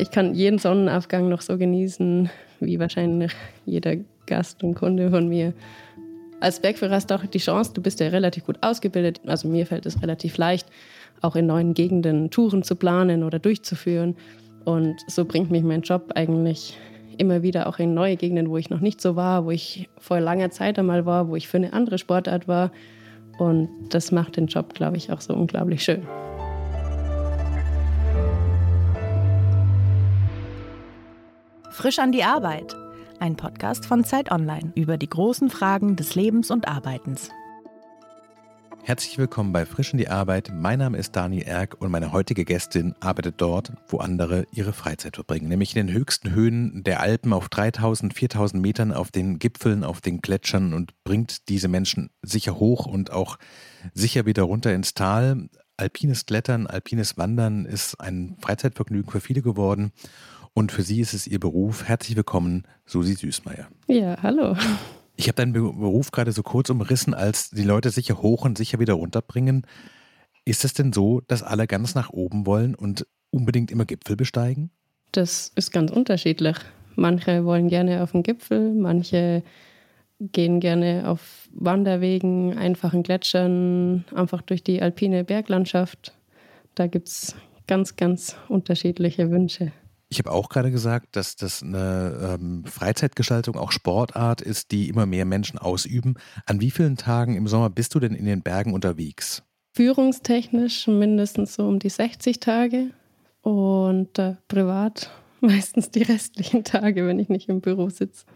Ich kann jeden Sonnenaufgang noch so genießen, wie wahrscheinlich jeder Gast und Kunde von mir. Als Bergführer hast du auch die Chance, du bist ja relativ gut ausgebildet. Also mir fällt es relativ leicht, auch in neuen Gegenden Touren zu planen oder durchzuführen. Und so bringt mich mein Job eigentlich immer wieder auch in neue Gegenden, wo ich noch nicht so war, wo ich vor langer Zeit einmal war, wo ich für eine andere Sportart war. Und das macht den Job, glaube ich, auch so unglaublich schön. Frisch an die Arbeit. Ein Podcast von Zeit Online über die großen Fragen des Lebens und Arbeitens. Herzlich willkommen bei Frisch in die Arbeit. Mein Name ist Daniel Erck und meine heutige Gästin arbeitet dort, wo andere ihre Freizeit verbringen, nämlich in den höchsten Höhen der Alpen auf 3000, 4000 Metern, auf den Gipfeln, auf den Gletschern und bringt diese Menschen sicher hoch und auch sicher wieder runter ins Tal. Alpines Klettern, alpines Wandern ist ein Freizeitvergnügen für viele geworden und für sie ist es ihr Beruf. Herzlich willkommen, Susi Süßmeier. Ja, hallo. Ich habe deinen Beruf gerade so kurz umrissen, als die Leute sicher hoch und sicher wieder runterbringen. Ist es denn so, dass alle ganz nach oben wollen und unbedingt immer Gipfel besteigen? Das ist ganz unterschiedlich. Manche wollen gerne auf den Gipfel, manche gehen gerne auf Wanderwegen, einfachen Gletschern, einfach durch die alpine Berglandschaft. Da gibt es ganz, ganz unterschiedliche Wünsche. Ich habe auch gerade gesagt, dass das eine ähm, Freizeitgestaltung, auch Sportart ist, die immer mehr Menschen ausüben. An wie vielen Tagen im Sommer bist du denn in den Bergen unterwegs? Führungstechnisch mindestens so um die 60 Tage und äh, privat meistens die restlichen Tage, wenn ich nicht im Büro sitze.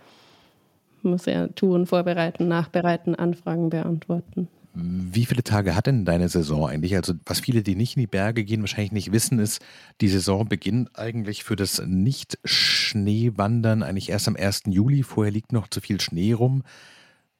Muss ja Touren vorbereiten, nachbereiten, Anfragen beantworten. Wie viele Tage hat denn deine Saison eigentlich? Also was viele, die nicht in die Berge gehen, wahrscheinlich nicht wissen, ist, die Saison beginnt eigentlich für das Nicht-Schneewandern eigentlich erst am 1. Juli. Vorher liegt noch zu viel Schnee rum.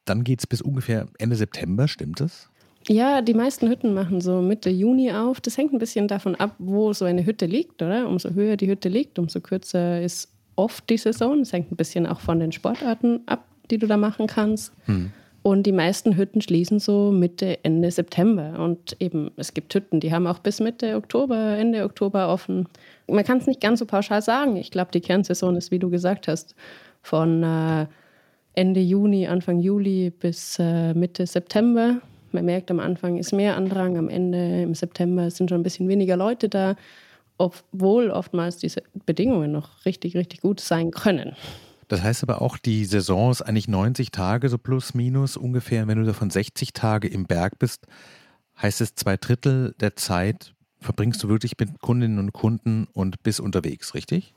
Dann geht es bis ungefähr Ende September, stimmt das? Ja, die meisten Hütten machen so Mitte Juni auf. Das hängt ein bisschen davon ab, wo so eine Hütte liegt, oder? Umso höher die Hütte liegt, umso kürzer ist oft die Saison. Das hängt ein bisschen auch von den Sportarten ab, die du da machen kannst. Hm. Und die meisten Hütten schließen so Mitte, Ende September. Und eben, es gibt Hütten, die haben auch bis Mitte Oktober, Ende Oktober offen. Man kann es nicht ganz so pauschal sagen. Ich glaube, die Kernsaison ist, wie du gesagt hast, von äh, Ende Juni, Anfang Juli bis äh, Mitte September. Man merkt, am Anfang ist mehr Andrang, am Ende im September sind schon ein bisschen weniger Leute da, obwohl oftmals diese Bedingungen noch richtig, richtig gut sein können. Das heißt aber auch, die Saison ist eigentlich 90 Tage, so plus minus ungefähr. Wenn du davon 60 Tage im Berg bist, heißt es zwei Drittel der Zeit verbringst du wirklich mit Kundinnen und Kunden und bist unterwegs, richtig?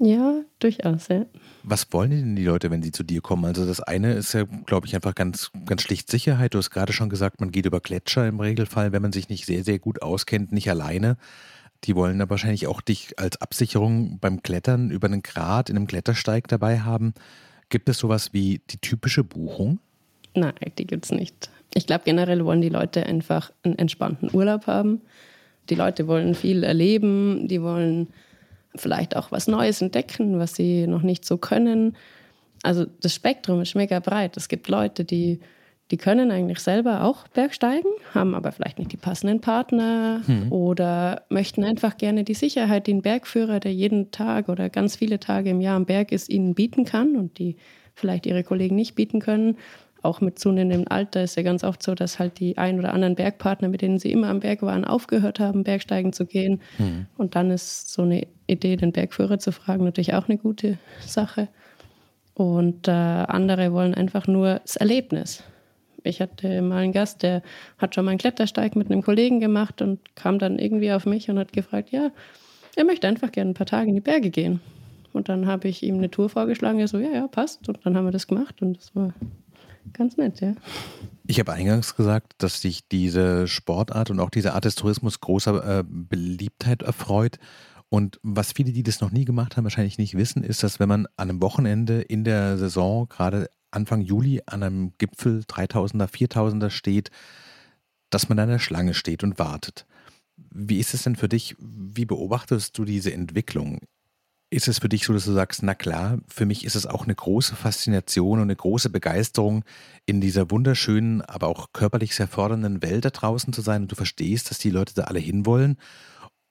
Ja, durchaus, ja. Was wollen denn die Leute, wenn sie zu dir kommen? Also das eine ist ja, glaube ich, einfach ganz, ganz schlicht Sicherheit. Du hast gerade schon gesagt, man geht über Gletscher im Regelfall, wenn man sich nicht sehr, sehr gut auskennt, nicht alleine. Die wollen aber wahrscheinlich auch dich als Absicherung beim Klettern über einen Grat in einem Klettersteig dabei haben. Gibt es sowas wie die typische Buchung? Nein, die gibt es nicht. Ich glaube, generell wollen die Leute einfach einen entspannten Urlaub haben. Die Leute wollen viel erleben, die wollen vielleicht auch was Neues entdecken, was sie noch nicht so können. Also das Spektrum ist mega breit. Es gibt Leute, die die können eigentlich selber auch Bergsteigen, haben aber vielleicht nicht die passenden Partner hm. oder möchten einfach gerne die Sicherheit, die ein Bergführer, der jeden Tag oder ganz viele Tage im Jahr am Berg ist, ihnen bieten kann und die vielleicht ihre Kollegen nicht bieten können. Auch mit zunehmendem Alter ist ja ganz oft so, dass halt die ein oder anderen Bergpartner, mit denen sie immer am Berg waren, aufgehört haben, Bergsteigen zu gehen. Hm. Und dann ist so eine Idee, den Bergführer zu fragen, natürlich auch eine gute Sache. Und äh, andere wollen einfach nur das Erlebnis. Ich hatte mal einen Gast, der hat schon mal einen Klettersteig mit einem Kollegen gemacht und kam dann irgendwie auf mich und hat gefragt, ja, er möchte einfach gerne ein paar Tage in die Berge gehen. Und dann habe ich ihm eine Tour vorgeschlagen, er so, ja, ja, passt. Und dann haben wir das gemacht und das war ganz nett, ja. Ich habe eingangs gesagt, dass sich diese Sportart und auch diese Art des Tourismus großer äh, Beliebtheit erfreut. Und was viele, die das noch nie gemacht haben, wahrscheinlich nicht wissen, ist, dass wenn man an einem Wochenende in der Saison gerade Anfang Juli an einem Gipfel 3000er, 4000er steht, dass man da in der Schlange steht und wartet. Wie ist es denn für dich? Wie beobachtest du diese Entwicklung? Ist es für dich so, dass du sagst, na klar, für mich ist es auch eine große Faszination und eine große Begeisterung, in dieser wunderschönen, aber auch körperlich sehr fordernden Welt da draußen zu sein und du verstehst, dass die Leute da alle hinwollen?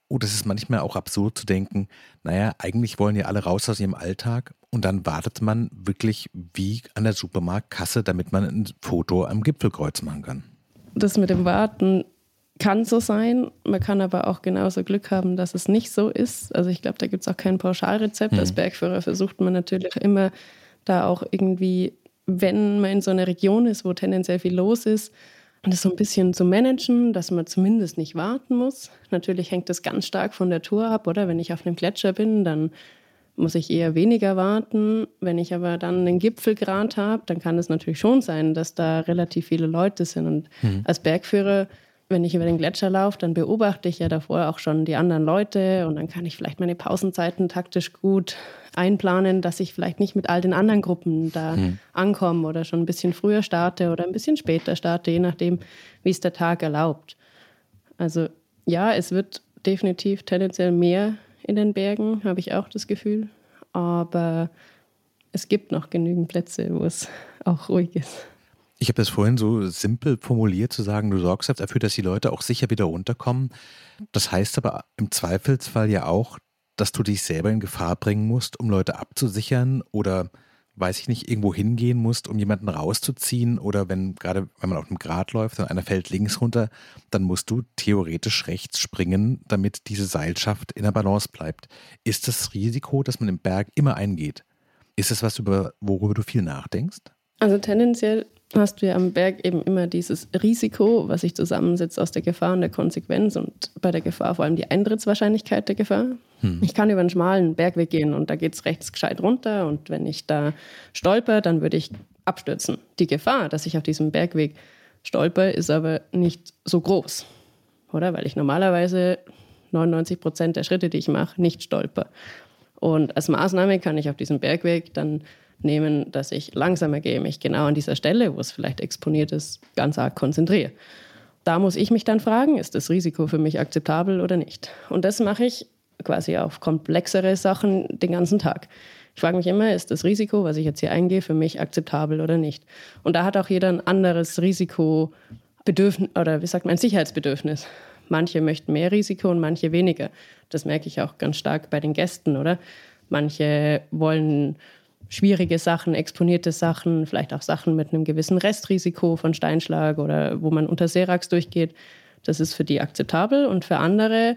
oder es ist manchmal auch absurd zu denken, naja, eigentlich wollen ja alle raus aus ihrem Alltag und dann wartet man wirklich wie an der Supermarktkasse, damit man ein Foto am Gipfelkreuz machen kann. Das mit dem Warten kann so sein. Man kann aber auch genauso Glück haben, dass es nicht so ist. Also ich glaube, da gibt es auch kein Pauschalrezept. Hm. Als Bergführer versucht man natürlich immer da auch irgendwie, wenn man in so einer Region ist, wo tendenziell viel los ist, das so ein bisschen zu managen, dass man zumindest nicht warten muss. Natürlich hängt das ganz stark von der Tour ab, oder? Wenn ich auf einem Gletscher bin, dann muss ich eher weniger warten. Wenn ich aber dann einen Gipfelgrad habe, dann kann es natürlich schon sein, dass da relativ viele Leute sind. Und mhm. als Bergführer wenn ich über den Gletscher laufe, dann beobachte ich ja davor auch schon die anderen Leute und dann kann ich vielleicht meine Pausenzeiten taktisch gut einplanen, dass ich vielleicht nicht mit all den anderen Gruppen da hm. ankomme oder schon ein bisschen früher starte oder ein bisschen später starte, je nachdem, wie es der Tag erlaubt. Also ja, es wird definitiv tendenziell mehr in den Bergen, habe ich auch das Gefühl. Aber es gibt noch genügend Plätze, wo es auch ruhig ist. Ich habe das vorhin so simpel formuliert, zu sagen, du sorgst dafür, dass die Leute auch sicher wieder runterkommen. Das heißt aber im Zweifelsfall ja auch, dass du dich selber in Gefahr bringen musst, um Leute abzusichern oder weiß ich nicht, irgendwo hingehen musst, um jemanden rauszuziehen oder wenn gerade, wenn man auf einem Grat läuft und einer fällt links runter, dann musst du theoretisch rechts springen, damit diese Seilschaft in der Balance bleibt. Ist das Risiko, das man im Berg immer eingeht, ist es was, über, worüber du viel nachdenkst? Also tendenziell hast du ja am Berg eben immer dieses Risiko, was sich zusammensetzt aus der Gefahr und der Konsequenz und bei der Gefahr vor allem die Eintrittswahrscheinlichkeit der Gefahr. Hm. Ich kann über einen schmalen Bergweg gehen und da geht es rechts gescheit runter und wenn ich da stolper, dann würde ich abstürzen. Die Gefahr, dass ich auf diesem Bergweg stolper, ist aber nicht so groß, oder? Weil ich normalerweise 99 Prozent der Schritte, die ich mache, nicht stolper. Und als Maßnahme kann ich auf diesem Bergweg dann nehmen, dass ich langsamer gehe, mich genau an dieser Stelle, wo es vielleicht exponiert ist, ganz arg konzentriere. Da muss ich mich dann fragen, ist das Risiko für mich akzeptabel oder nicht? Und das mache ich quasi auf komplexere Sachen den ganzen Tag. Ich frage mich immer, ist das Risiko, was ich jetzt hier eingehe, für mich akzeptabel oder nicht? Und da hat auch jeder ein anderes Risikobedürfnis oder wie sagt man, ein Sicherheitsbedürfnis. Manche möchten mehr Risiko und manche weniger. Das merke ich auch ganz stark bei den Gästen, oder? Manche wollen schwierige Sachen, exponierte Sachen, vielleicht auch Sachen mit einem gewissen Restrisiko von Steinschlag oder wo man unter Serax durchgeht. Das ist für die akzeptabel und für andere,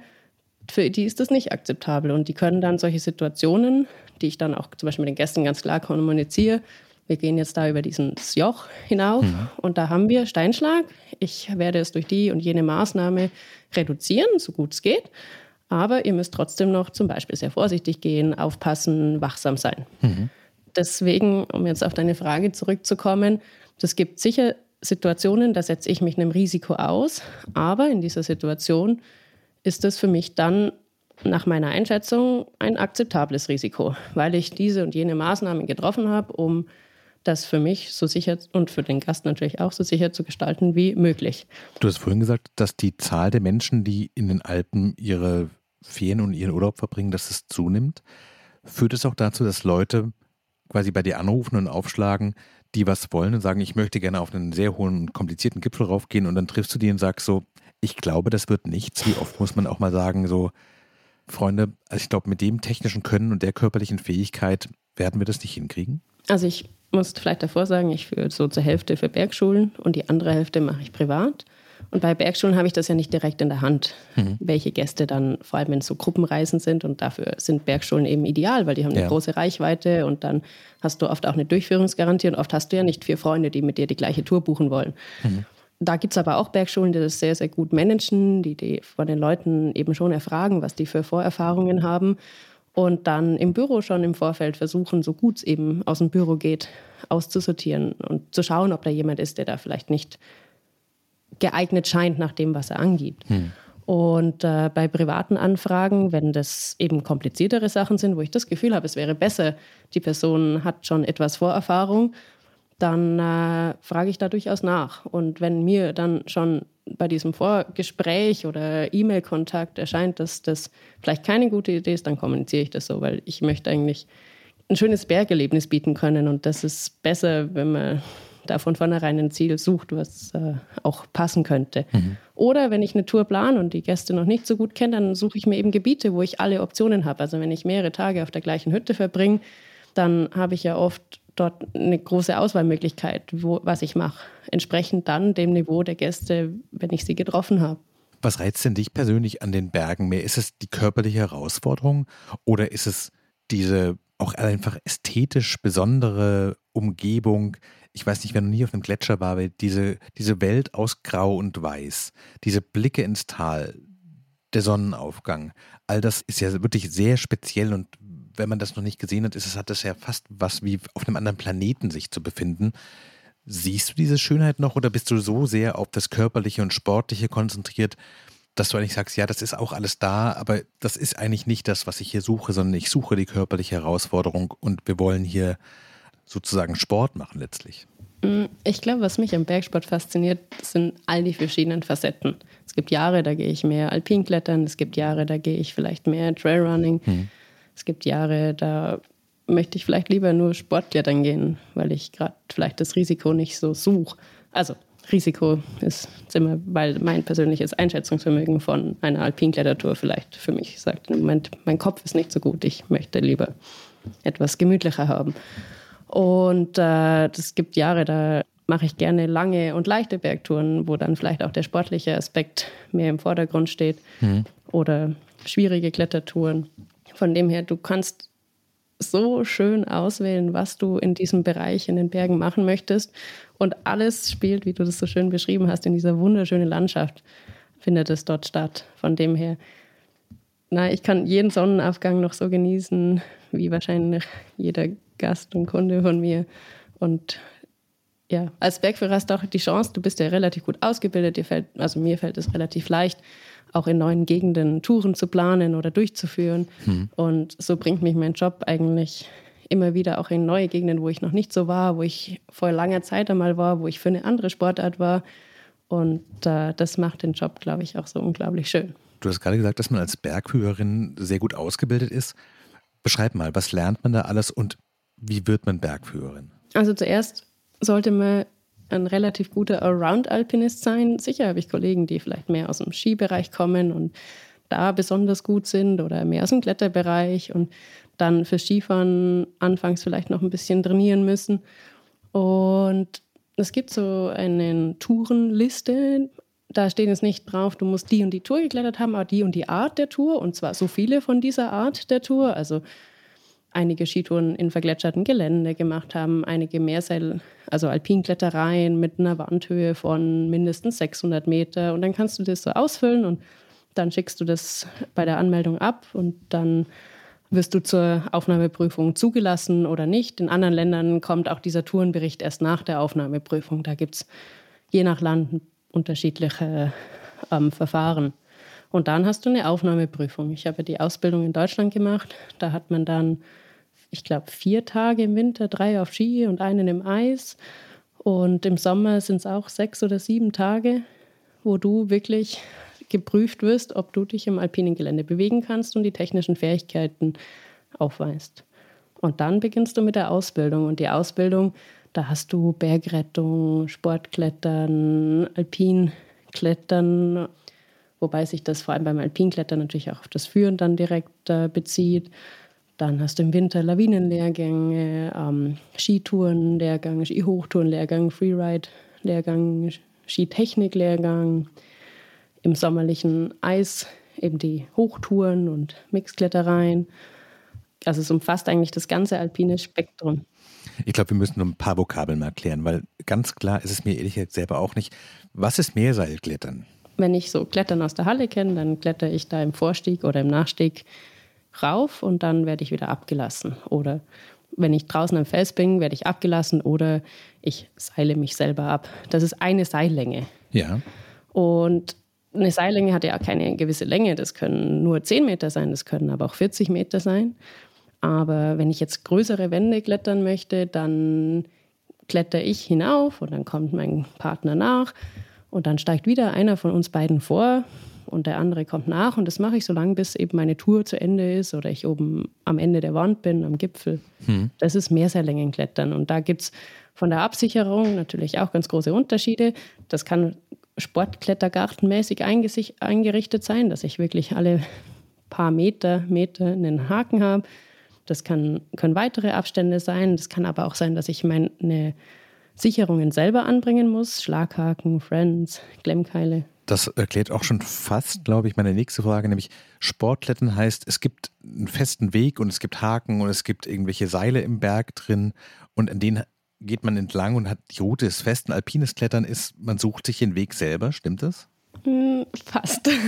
für die ist das nicht akzeptabel. Und die können dann solche Situationen, die ich dann auch zum Beispiel mit den Gästen ganz klar kommuniziere, wir gehen jetzt da über dieses Joch hinauf mhm. und da haben wir Steinschlag. Ich werde es durch die und jene Maßnahme reduzieren, so gut es geht. Aber ihr müsst trotzdem noch zum Beispiel sehr vorsichtig gehen, aufpassen, wachsam sein. Mhm deswegen, um jetzt auf deine Frage zurückzukommen, es gibt sicher Situationen, da setze ich mich einem Risiko aus, aber in dieser Situation ist es für mich dann nach meiner Einschätzung ein akzeptables Risiko, weil ich diese und jene Maßnahmen getroffen habe, um das für mich so sicher und für den Gast natürlich auch so sicher zu gestalten wie möglich. Du hast vorhin gesagt, dass die Zahl der Menschen, die in den Alpen ihre Ferien und ihren Urlaub verbringen, dass es zunimmt. Führt es auch dazu, dass Leute quasi bei dir anrufen und aufschlagen, die was wollen und sagen, ich möchte gerne auf einen sehr hohen komplizierten Gipfel raufgehen und dann triffst du die und sagst so, ich glaube, das wird nichts. Wie oft muss man auch mal sagen, so, Freunde, also ich glaube, mit dem technischen Können und der körperlichen Fähigkeit werden wir das nicht hinkriegen? Also ich muss vielleicht davor sagen, ich führe so zur Hälfte für Bergschulen und die andere Hälfte mache ich privat. Und bei Bergschulen habe ich das ja nicht direkt in der Hand, mhm. welche Gäste dann, vor allem wenn es so Gruppenreisen sind, und dafür sind Bergschulen eben ideal, weil die haben eine ja. große Reichweite und dann hast du oft auch eine Durchführungsgarantie und oft hast du ja nicht vier Freunde, die mit dir die gleiche Tour buchen wollen. Mhm. Da gibt es aber auch Bergschulen, die das sehr, sehr gut managen, die, die von den Leuten eben schon erfragen, was die für Vorerfahrungen haben und dann im Büro schon im Vorfeld versuchen, so gut es eben aus dem Büro geht, auszusortieren und zu schauen, ob da jemand ist, der da vielleicht nicht geeignet scheint nach dem, was er angibt. Hm. Und äh, bei privaten Anfragen, wenn das eben kompliziertere Sachen sind, wo ich das Gefühl habe, es wäre besser, die Person hat schon etwas Vorerfahrung, dann äh, frage ich da durchaus nach. Und wenn mir dann schon bei diesem Vorgespräch oder E-Mail-Kontakt erscheint, dass das vielleicht keine gute Idee ist, dann kommuniziere ich das so, weil ich möchte eigentlich ein schönes Bergerlebnis bieten können. Und das ist besser, wenn man da von vornherein ein Ziel sucht, was äh, auch passen könnte. Mhm. Oder wenn ich eine Tour plane und die Gäste noch nicht so gut kenne, dann suche ich mir eben Gebiete, wo ich alle Optionen habe. Also wenn ich mehrere Tage auf der gleichen Hütte verbringe, dann habe ich ja oft dort eine große Auswahlmöglichkeit, wo, was ich mache. Entsprechend dann dem Niveau der Gäste, wenn ich sie getroffen habe. Was reizt denn dich persönlich an den Bergen mehr? Ist es die körperliche Herausforderung oder ist es diese auch einfach ästhetisch besondere Umgebung? Ich weiß nicht, wer noch nie auf einem Gletscher war, aber diese, diese Welt aus Grau und Weiß, diese Blicke ins Tal, der Sonnenaufgang, all das ist ja wirklich sehr speziell und wenn man das noch nicht gesehen hat, ist es, hat das ja fast was wie auf einem anderen Planeten sich zu befinden. Siehst du diese Schönheit noch oder bist du so sehr auf das Körperliche und Sportliche konzentriert, dass du eigentlich sagst, ja, das ist auch alles da, aber das ist eigentlich nicht das, was ich hier suche, sondern ich suche die körperliche Herausforderung und wir wollen hier sozusagen Sport machen letztlich. Mm, ich glaube, was mich am Bergsport fasziniert, sind all die verschiedenen Facetten. Es gibt Jahre, da gehe ich mehr Alpinklettern, es gibt Jahre, da gehe ich vielleicht mehr Trailrunning. Hm. Es gibt Jahre, da möchte ich vielleicht lieber nur Sportklettern gehen, weil ich gerade vielleicht das Risiko nicht so suche. Also Risiko ist immer, weil mein persönliches Einschätzungsvermögen von einer Alpinklettertour vielleicht für mich sagt, im Moment, mein Kopf ist nicht so gut, ich möchte lieber etwas gemütlicher haben. Und äh, es gibt Jahre, da mache ich gerne lange und leichte Bergtouren, wo dann vielleicht auch der sportliche Aspekt mehr im Vordergrund steht. Mhm. Oder schwierige Klettertouren. Von dem her, du kannst so schön auswählen, was du in diesem Bereich in den Bergen machen möchtest. Und alles spielt, wie du das so schön beschrieben hast, in dieser wunderschönen Landschaft findet es dort statt. Von dem her, na, ich kann jeden Sonnenaufgang noch so genießen, wie wahrscheinlich jeder Gast und Kunde von mir. Und ja, als Bergführer hast du auch die Chance, du bist ja relativ gut ausgebildet, dir fällt, also mir fällt es relativ leicht, auch in neuen Gegenden Touren zu planen oder durchzuführen. Hm. Und so bringt mich mein Job eigentlich immer wieder auch in neue Gegenden, wo ich noch nicht so war, wo ich vor langer Zeit einmal war, wo ich für eine andere Sportart war. Und äh, das macht den Job, glaube ich, auch so unglaublich schön. Du hast gerade gesagt, dass man als Bergführerin sehr gut ausgebildet ist. Beschreib mal, was lernt man da alles und wie wird man Bergführerin? Also zuerst sollte man ein relativ guter Allround-Alpinist sein. Sicher habe ich Kollegen, die vielleicht mehr aus dem Skibereich kommen und da besonders gut sind oder mehr aus dem Kletterbereich und dann für Skifahren anfangs vielleicht noch ein bisschen trainieren müssen. Und es gibt so eine Tourenliste. Da steht jetzt nicht drauf, du musst die und die Tour geklettert haben, aber die und die Art der Tour und zwar so viele von dieser Art der Tour. Also einige Skitouren in vergletscherten Gelände gemacht haben, einige Meerseil, also Alpinklettereien mit einer Wandhöhe von mindestens 600 Meter. Und dann kannst du das so ausfüllen und dann schickst du das bei der Anmeldung ab und dann wirst du zur Aufnahmeprüfung zugelassen oder nicht. In anderen Ländern kommt auch dieser Tourenbericht erst nach der Aufnahmeprüfung. Da gibt es je nach Land unterschiedliche ähm, Verfahren. Und dann hast du eine Aufnahmeprüfung. Ich habe die Ausbildung in Deutschland gemacht. Da hat man dann, ich glaube, vier Tage im Winter, drei auf Ski und einen im Eis. Und im Sommer sind es auch sechs oder sieben Tage, wo du wirklich geprüft wirst, ob du dich im alpinen Gelände bewegen kannst und die technischen Fähigkeiten aufweist. Und dann beginnst du mit der Ausbildung. Und die Ausbildung, da hast du Bergrettung, Sportklettern, Alpinklettern, wobei sich das vor allem beim Alpinklettern natürlich auch auf das Führen dann direkt äh, bezieht. Dann hast du im Winter Lawinenlehrgänge, ähm, Skitourenlehrgang, Skihochtourenlehrgang, Freeride-Lehrgang, Skitechnik-Lehrgang. Im sommerlichen Eis eben die Hochtouren und Mixklettereien. Also es umfasst eigentlich das ganze alpine Spektrum. Ich glaube, wir müssen nur ein paar Vokabeln mal erklären, weil ganz klar ist es mir ehrlich gesagt selber auch nicht. Was ist Meerseilklettern? wenn ich so Klettern aus der Halle kenne, dann kletter ich da im Vorstieg oder im Nachstieg rauf und dann werde ich wieder abgelassen. Oder wenn ich draußen am Fels bin, werde ich abgelassen oder ich seile mich selber ab. Das ist eine Seillänge. Ja. Und eine Seillänge hat ja keine gewisse Länge. Das können nur 10 Meter sein, das können aber auch 40 Meter sein. Aber wenn ich jetzt größere Wände klettern möchte, dann kletter ich hinauf und dann kommt mein Partner nach und dann steigt wieder einer von uns beiden vor, und der andere kommt nach. Und das mache ich so lange, bis eben meine Tour zu Ende ist oder ich oben am Ende der Wand bin, am Gipfel. Hm. Das ist Mehrseillängenklettern. Und da gibt es von der Absicherung natürlich auch ganz große Unterschiede. Das kann sportklettergartenmäßig eingerichtet sein, dass ich wirklich alle paar Meter, Meter einen Haken habe. Das kann, können weitere Abstände sein. Das kann aber auch sein, dass ich meine Sicherungen selber anbringen muss. Schlaghaken, Friends, Glemmkeile. Das erklärt auch schon fast, glaube ich, meine nächste Frage, nämlich Sportklettern heißt, es gibt einen festen Weg und es gibt Haken und es gibt irgendwelche Seile im Berg drin und an denen geht man entlang und hat die Route ist fest. Ein alpines Klettern ist, man sucht sich den Weg selber, stimmt das? Hm, fast.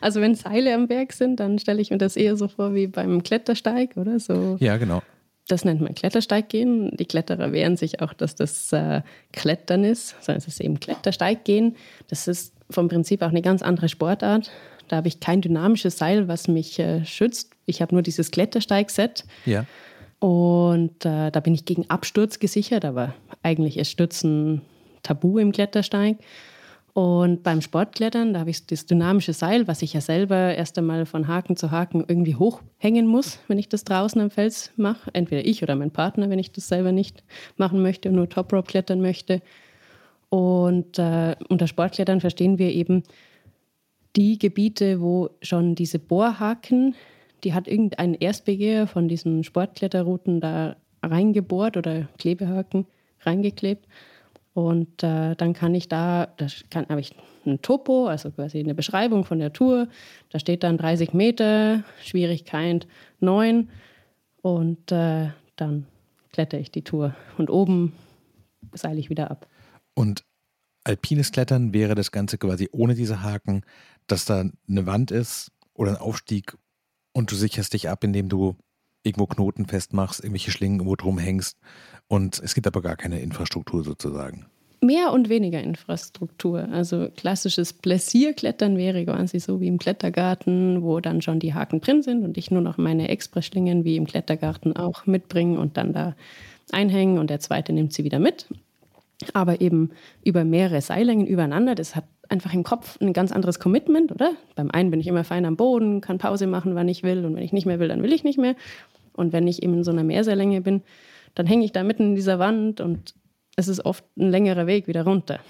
Also wenn Seile am Berg sind, dann stelle ich mir das eher so vor wie beim Klettersteig, oder so. Ja, genau. Das nennt man Klettersteig gehen. Die Kletterer wehren sich auch, dass das äh, Klettern ist, sondern es ist eben Klettersteig gehen. Das ist vom Prinzip auch eine ganz andere Sportart. Da habe ich kein dynamisches Seil, was mich äh, schützt. Ich habe nur dieses Klettersteig-Set. Ja. Und äh, da bin ich gegen Absturz gesichert, aber eigentlich ist Stürzen tabu im Klettersteig. Und beim Sportklettern, da habe ich das dynamische Seil, was ich ja selber erst einmal von Haken zu Haken irgendwie hochhängen muss, wenn ich das draußen am Fels mache. Entweder ich oder mein Partner, wenn ich das selber nicht machen möchte und nur Toprope klettern möchte. Und äh, unter Sportklettern verstehen wir eben die Gebiete, wo schon diese Bohrhaken, die hat irgendein Erstbegeher von diesen Sportkletterrouten da reingebohrt oder Klebehaken reingeklebt. Und äh, dann kann ich da, da kann, habe ich ein Topo, also quasi eine Beschreibung von der Tour. Da steht dann 30 Meter, Schwierigkeit 9 und äh, dann kletter ich die Tour. Und oben seile ich wieder ab. Und alpines Klettern wäre das Ganze quasi ohne diese Haken, dass da eine Wand ist oder ein Aufstieg und du sicherst dich ab, indem du irgendwo Knoten festmachst, irgendwelche Schlingen irgendwo drum hängst und es gibt aber gar keine Infrastruktur sozusagen. Mehr und weniger Infrastruktur. Also klassisches Pläsierklettern wäre quasi so wie im Klettergarten, wo dann schon die Haken drin sind und ich nur noch meine Expressschlingen wie im Klettergarten auch mitbringe und dann da einhängen und der zweite nimmt sie wieder mit. Aber eben über mehrere Seillängen übereinander, das hat einfach im Kopf ein ganz anderes Commitment, oder? Beim einen bin ich immer fein am Boden, kann Pause machen, wann ich will und wenn ich nicht mehr will, dann will ich nicht mehr. Und wenn ich eben in so einer Mehrseillänge bin, dann hänge ich da mitten in dieser Wand und es ist oft ein längerer Weg wieder runter.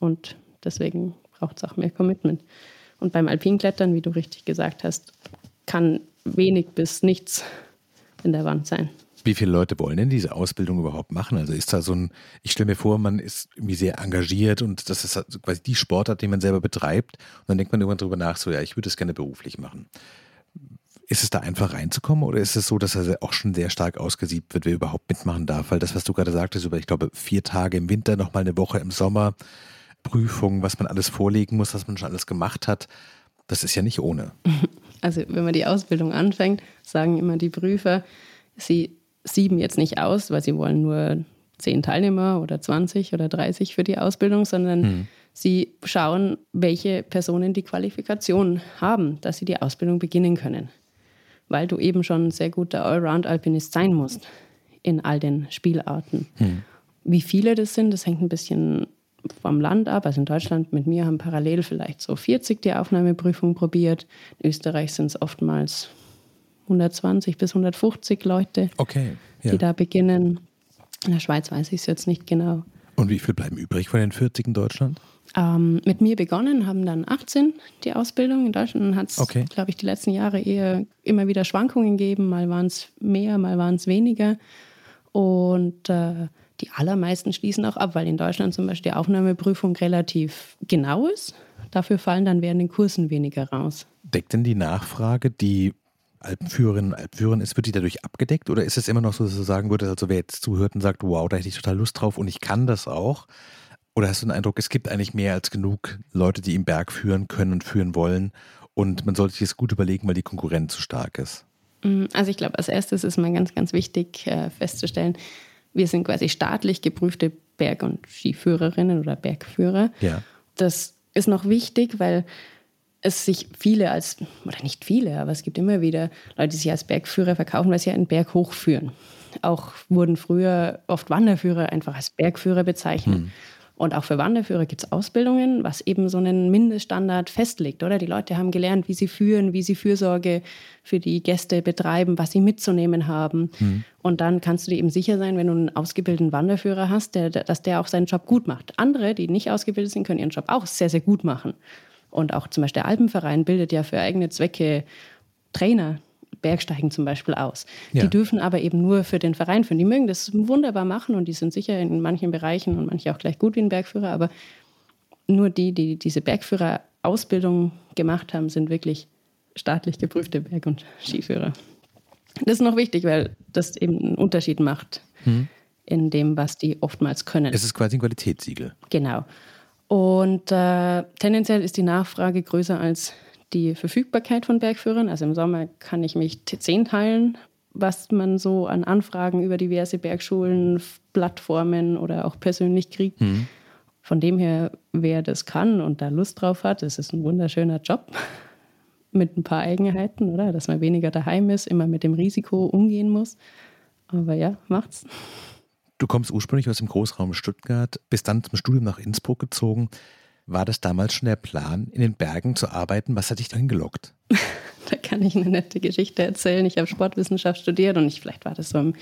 Und deswegen braucht es auch mehr Commitment. Und beim Alpinklettern, wie du richtig gesagt hast, kann wenig bis nichts in der Wand sein. Wie viele Leute wollen denn diese Ausbildung überhaupt machen? Also ist da so ein, ich stelle mir vor, man ist irgendwie sehr engagiert und das ist quasi die Sportart, die man selber betreibt. Und dann denkt man irgendwann drüber nach, so ja, ich würde es gerne beruflich machen. Ist es da einfach reinzukommen oder ist es so, dass er auch schon sehr stark ausgesiebt wird, wer überhaupt mitmachen darf? Weil das, was du gerade sagtest, über, ich glaube, vier Tage im Winter, nochmal eine Woche im Sommer, Prüfungen, was man alles vorlegen muss, was man schon alles gemacht hat, das ist ja nicht ohne. Also wenn man die Ausbildung anfängt, sagen immer die Prüfer, sie sieben jetzt nicht aus, weil sie wollen nur zehn Teilnehmer oder 20 oder 30 für die Ausbildung, sondern hm. sie schauen, welche Personen die Qualifikation haben, dass sie die Ausbildung beginnen können weil du eben schon ein sehr guter Allround-Alpinist sein musst in all den Spielarten. Hm. Wie viele das sind, das hängt ein bisschen vom Land ab. Also in Deutschland mit mir haben parallel vielleicht so 40 die Aufnahmeprüfung probiert. In Österreich sind es oftmals 120 bis 150 Leute, okay, ja. die da beginnen. In der Schweiz weiß ich es jetzt nicht genau. Und wie viel bleiben übrig von den 40 in Deutschland? Ähm, mit mir begonnen, haben dann 18 die Ausbildung. In Deutschland hat es, okay. glaube ich, die letzten Jahre eher immer wieder Schwankungen gegeben. Mal waren es mehr, mal waren es weniger. Und äh, die allermeisten schließen auch ab, weil in Deutschland zum Beispiel die Aufnahmeprüfung relativ genau ist. Dafür fallen dann während den Kursen weniger raus. Deckt denn die Nachfrage, die Alpenführerinnen und Alpenführern ist, wird die dadurch abgedeckt oder ist es immer noch so, dass du sagen würdest, also wer jetzt zuhört und sagt, wow, da hätte ich total Lust drauf und ich kann das auch, oder hast du den Eindruck, es gibt eigentlich mehr als genug Leute, die im Berg führen können und führen wollen und man sollte sich das gut überlegen, weil die Konkurrenz zu stark ist? Mm, also ich glaube, als erstes ist mal ganz, ganz wichtig äh, festzustellen, wir sind quasi staatlich geprüfte Berg- und Skiführerinnen oder Bergführer. Ja. Das ist noch wichtig, weil es sich viele als, oder nicht viele, aber es gibt immer wieder Leute, die sich als Bergführer verkaufen, weil sie einen Berg hochführen. Auch wurden früher oft Wanderführer einfach als Bergführer bezeichnet. Hm. Und auch für Wanderführer gibt es Ausbildungen, was eben so einen Mindeststandard festlegt, oder? Die Leute haben gelernt, wie sie führen, wie sie Fürsorge für die Gäste betreiben, was sie mitzunehmen haben. Mhm. Und dann kannst du dir eben sicher sein, wenn du einen ausgebildeten Wanderführer hast, der, dass der auch seinen Job gut macht. Andere, die nicht ausgebildet sind, können ihren Job auch sehr, sehr gut machen. Und auch zum Beispiel der Alpenverein bildet ja für eigene Zwecke Trainer, Bergsteigen zum Beispiel aus. Ja. Die dürfen aber eben nur für den Verein führen. Die mögen das wunderbar machen und die sind sicher in manchen Bereichen und manche auch gleich gut wie ein Bergführer, aber nur die, die diese Bergführerausbildung gemacht haben, sind wirklich staatlich geprüfte Berg- und Skiführer. Das ist noch wichtig, weil das eben einen Unterschied macht hm. in dem, was die oftmals können. Es ist quasi ein Qualitätssiegel. Genau. Und äh, tendenziell ist die Nachfrage größer als die Verfügbarkeit von Bergführern. Also im Sommer kann ich mich zehn teilen, was man so an Anfragen über diverse Bergschulen, Plattformen oder auch persönlich kriegt. Mhm. Von dem her, wer das kann und da Lust drauf hat, das ist ein wunderschöner Job mit ein paar Eigenheiten, oder? Dass man weniger daheim ist, immer mit dem Risiko umgehen muss. Aber ja, macht's. Du kommst ursprünglich aus dem Großraum Stuttgart, bist dann zum Studium nach Innsbruck gezogen. War das damals schon der Plan, in den Bergen zu arbeiten? Was hat dich dahin gelockt? da kann ich eine nette Geschichte erzählen. Ich habe Sportwissenschaft studiert und ich, vielleicht war das so im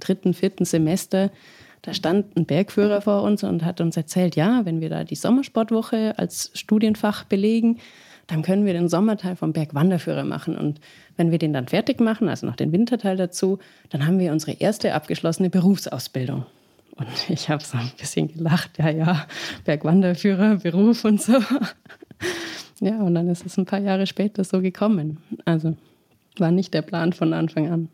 dritten, vierten Semester. Da stand ein Bergführer vor uns und hat uns erzählt, ja, wenn wir da die Sommersportwoche als Studienfach belegen, dann können wir den Sommerteil vom Bergwanderführer machen. Und wenn wir den dann fertig machen, also noch den Winterteil dazu, dann haben wir unsere erste abgeschlossene Berufsausbildung. Und ich habe so ein bisschen gelacht, ja, ja, Bergwanderführer, Beruf und so. Ja, und dann ist es ein paar Jahre später so gekommen. Also war nicht der Plan von Anfang an.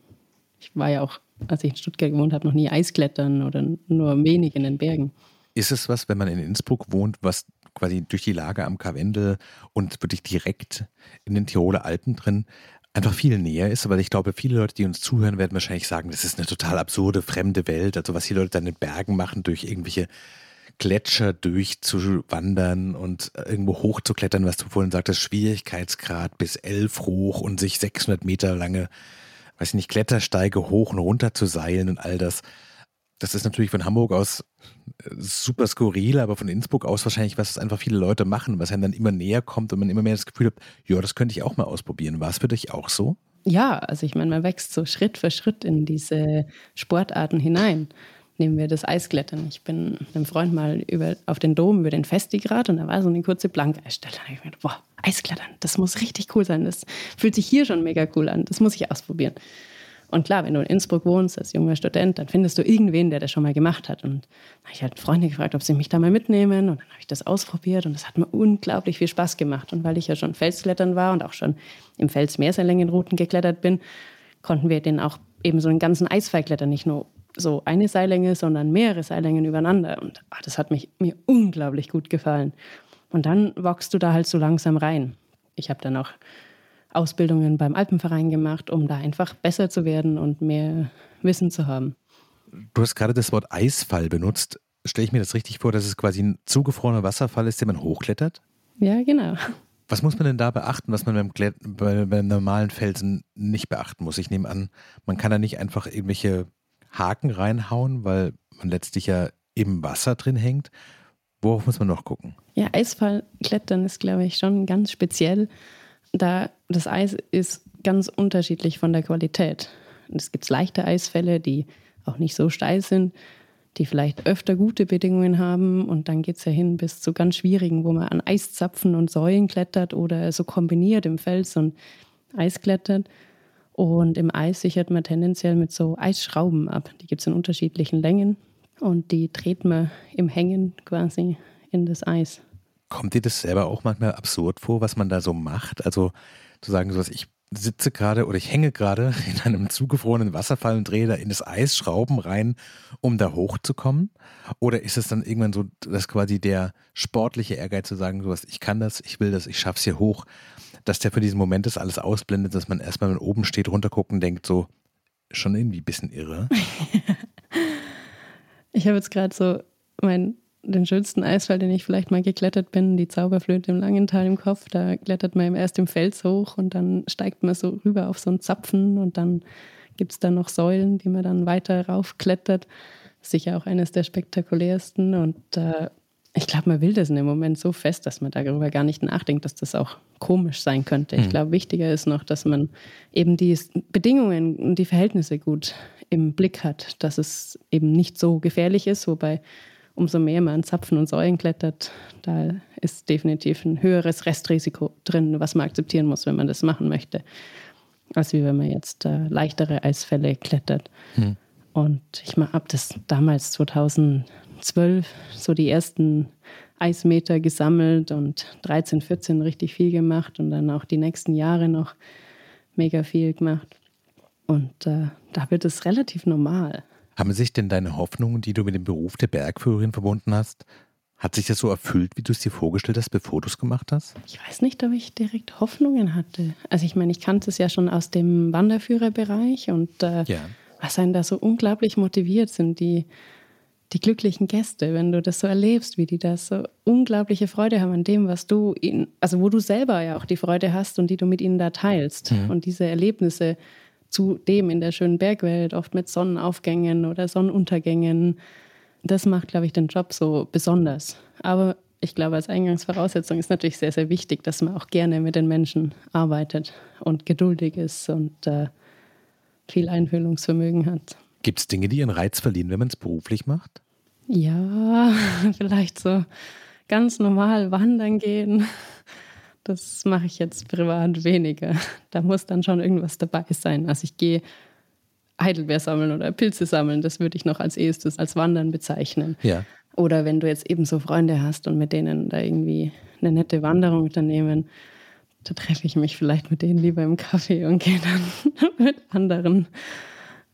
Ich war ja auch, als ich in Stuttgart gewohnt habe, noch nie Eisklettern oder nur wenig in den Bergen. Ist es was, wenn man in Innsbruck wohnt, was quasi durch die Lage am Karwendel und wirklich direkt in den Tiroler Alpen drin einfach viel näher ist. Aber ich glaube, viele Leute, die uns zuhören, werden wahrscheinlich sagen, das ist eine total absurde, fremde Welt. Also was die Leute dann in Bergen machen, durch irgendwelche Gletscher durchzuwandern und irgendwo hochzuklettern, was du vorhin sagtest, Schwierigkeitsgrad bis elf hoch und sich 600 Meter lange, weiß ich nicht, Klettersteige hoch und runter zu seilen und all das. Das ist natürlich von Hamburg aus äh, super skurril, aber von Innsbruck aus wahrscheinlich, was einfach viele Leute machen, was einem dann immer näher kommt und man immer mehr das Gefühl hat, ja, das könnte ich auch mal ausprobieren. War es für dich auch so? Ja, also ich meine, man wächst so Schritt für Schritt in diese Sportarten hinein. Nehmen wir das Eisklettern. Ich bin mit einem Freund mal über, auf den Dom über den Festigrad und da war so eine kurze Blankeisstelle. Da habe ich mir gedacht, boah, Eisklettern, das muss richtig cool sein. Das fühlt sich hier schon mega cool an. Das muss ich ausprobieren. Und klar, wenn du in Innsbruck wohnst als junger Student, dann findest du irgendwen, der das schon mal gemacht hat. Und habe ich halt Freunde gefragt, ob sie mich da mal mitnehmen. Und dann habe ich das ausprobiert und das hat mir unglaublich viel Spaß gemacht. Und weil ich ja schon Felsklettern war und auch schon im Fels Mehrseillängenrouten geklettert bin, konnten wir den auch eben so einen ganzen Eisfall klettern. Nicht nur so eine Seillänge, sondern mehrere Seillängen übereinander. Und ach, das hat mich, mir unglaublich gut gefallen. Und dann wachst du da halt so langsam rein. Ich habe dann auch Ausbildungen beim Alpenverein gemacht, um da einfach besser zu werden und mehr Wissen zu haben. Du hast gerade das Wort Eisfall benutzt. Stelle ich mir das richtig vor, dass es quasi ein zugefrorener Wasserfall ist, den man hochklettert? Ja, genau. Was muss man denn da beachten, was man beim, Klett bei, beim normalen Felsen nicht beachten muss? Ich nehme an, man kann da nicht einfach irgendwelche Haken reinhauen, weil man letztlich ja im Wasser drin hängt. Worauf muss man noch gucken? Ja, Eisfallklettern ist, glaube ich, schon ganz speziell da das Eis ist ganz unterschiedlich von der Qualität. Es gibt leichte Eisfälle, die auch nicht so steil sind, die vielleicht öfter gute Bedingungen haben und dann geht es ja hin bis zu ganz schwierigen, wo man an Eiszapfen und Säulen klettert oder so kombiniert im Fels und Eis klettert. Und im Eis sichert man tendenziell mit so Eisschrauben ab. Die gibt es in unterschiedlichen Längen und die dreht man im Hängen quasi in das Eis. Kommt dir das selber auch manchmal absurd vor, was man da so macht? Also zu sagen, so was ich sitze gerade oder ich hänge gerade in einem zugefrorenen Wasserfall und drehe da in das Eis Schrauben rein, um da hochzukommen? Oder ist es dann irgendwann so, dass quasi der sportliche Ehrgeiz zu sagen, sowas, ich kann das, ich will das, ich schaff's hier hoch, dass der für diesen Moment das alles ausblendet, dass man erstmal, wenn oben steht, runterguckt und denkt so, schon irgendwie ein bisschen irre. ich habe jetzt gerade so mein den schönsten Eisfall, den ich vielleicht mal geklettert bin, die Zauberflöte im Langental im Kopf. Da klettert man erst im Fels hoch und dann steigt man so rüber auf so einen Zapfen und dann gibt es da noch Säulen, die man dann weiter raufklettert. Sicher auch eines der spektakulärsten. Und äh, ich glaube, man will das in dem Moment so fest, dass man darüber gar nicht nachdenkt, dass das auch komisch sein könnte. Ich glaube, wichtiger ist noch, dass man eben die Bedingungen und die Verhältnisse gut im Blick hat, dass es eben nicht so gefährlich ist, wobei umso mehr man an Zapfen und Säulen klettert, da ist definitiv ein höheres Restrisiko drin, was man akzeptieren muss, wenn man das machen möchte, als wie wenn man jetzt äh, leichtere Eisfälle klettert. Mhm. Und ich habe das damals 2012 so die ersten Eismeter gesammelt und 13, 14 richtig viel gemacht und dann auch die nächsten Jahre noch mega viel gemacht. Und äh, da wird es relativ normal. Haben sich denn deine Hoffnungen, die du mit dem Beruf der Bergführerin verbunden hast, hat sich das so erfüllt, wie du es dir vorgestellt hast, bevor du es gemacht hast? Ich weiß nicht, ob ich direkt Hoffnungen hatte. Also ich meine, ich kannte es ja schon aus dem Wanderführerbereich und äh, ja was einen da so unglaublich motiviert, sind die, die glücklichen Gäste, wenn du das so erlebst, wie die da so unglaubliche Freude haben an dem, was du ihnen, also wo du selber ja auch die Freude hast und die du mit ihnen da teilst. Mhm. Und diese Erlebnisse zu dem in der schönen Bergwelt, oft mit Sonnenaufgängen oder Sonnenuntergängen, das macht, glaube ich, den Job so besonders. Aber ich glaube, als Eingangsvoraussetzung ist natürlich sehr, sehr wichtig, dass man auch gerne mit den Menschen arbeitet und geduldig ist und äh, viel Einfühlungsvermögen hat. Gibt es Dinge, die ihren Reiz verlieren, wenn man es beruflich macht? Ja, vielleicht so ganz normal wandern gehen. Das mache ich jetzt privat weniger. Da muss dann schon irgendwas dabei sein. Also ich gehe Heidelbeer sammeln oder Pilze sammeln, das würde ich noch als erstes als Wandern bezeichnen. Ja. Oder wenn du jetzt eben so Freunde hast und mit denen da irgendwie eine nette Wanderung unternehmen, da treffe ich mich vielleicht mit denen lieber im Café und gehe dann mit anderen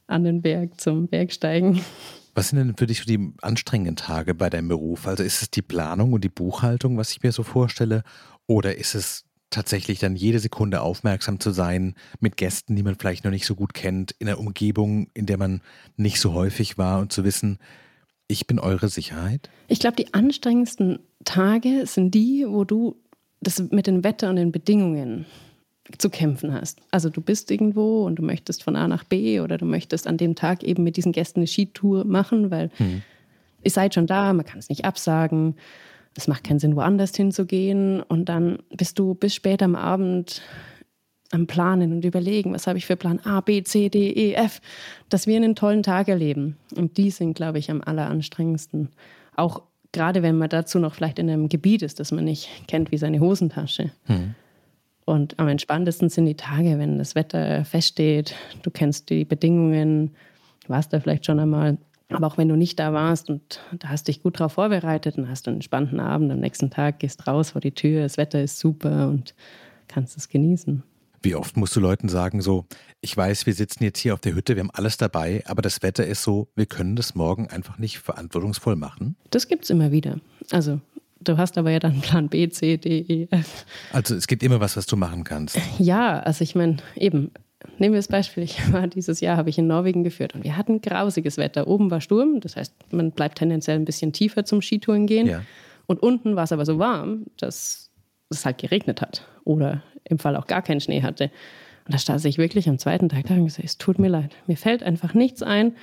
an den Berg zum Bergsteigen. Was sind denn für dich die anstrengenden Tage bei deinem Beruf? Also ist es die Planung und die Buchhaltung, was ich mir so vorstelle? Oder ist es tatsächlich dann jede Sekunde aufmerksam zu sein mit Gästen, die man vielleicht noch nicht so gut kennt, in einer Umgebung, in der man nicht so häufig war und zu wissen, ich bin eure Sicherheit? Ich glaube, die anstrengendsten Tage sind die, wo du das mit dem Wetter und den Bedingungen zu kämpfen hast. Also du bist irgendwo und du möchtest von A nach B oder du möchtest an dem Tag eben mit diesen Gästen eine Skitour machen, weil hm. ihr seid schon da, man kann es nicht absagen. Es macht keinen Sinn, woanders hinzugehen. Und dann bist du bis spät am Abend am Planen und überlegen, was habe ich für Plan A, B, C, D, E, F, dass wir einen tollen Tag erleben. Und die sind, glaube ich, am alleranstrengendsten. Auch gerade wenn man dazu noch vielleicht in einem Gebiet ist, das man nicht kennt wie seine Hosentasche. Hm. Und am entspanntesten sind die Tage, wenn das Wetter feststeht, du kennst die Bedingungen, warst da vielleicht schon einmal. Aber auch wenn du nicht da warst und da hast dich gut darauf vorbereitet und hast einen entspannten Abend, am nächsten Tag gehst raus vor die Tür, das Wetter ist super und kannst es genießen. Wie oft musst du Leuten sagen, so, ich weiß, wir sitzen jetzt hier auf der Hütte, wir haben alles dabei, aber das Wetter ist so, wir können das morgen einfach nicht verantwortungsvoll machen? Das gibt es immer wieder. Also, du hast aber ja dann Plan B, C, D, E, F. Also, es gibt immer was, was du machen kannst. Ja, also ich meine, eben, nehmen wir das Beispiel, ich war dieses Jahr, habe ich in Norwegen geführt und wir hatten grausiges Wetter. Oben war Sturm, das heißt, man bleibt tendenziell ein bisschen tiefer zum Skitouren gehen. Ja. Und unten war es aber so warm, dass es halt geregnet hat. Oder im Fall auch gar keinen Schnee hatte. Und da stand ich wirklich am zweiten Tag da und gesagt, es tut mir leid. Mir fällt einfach nichts ein,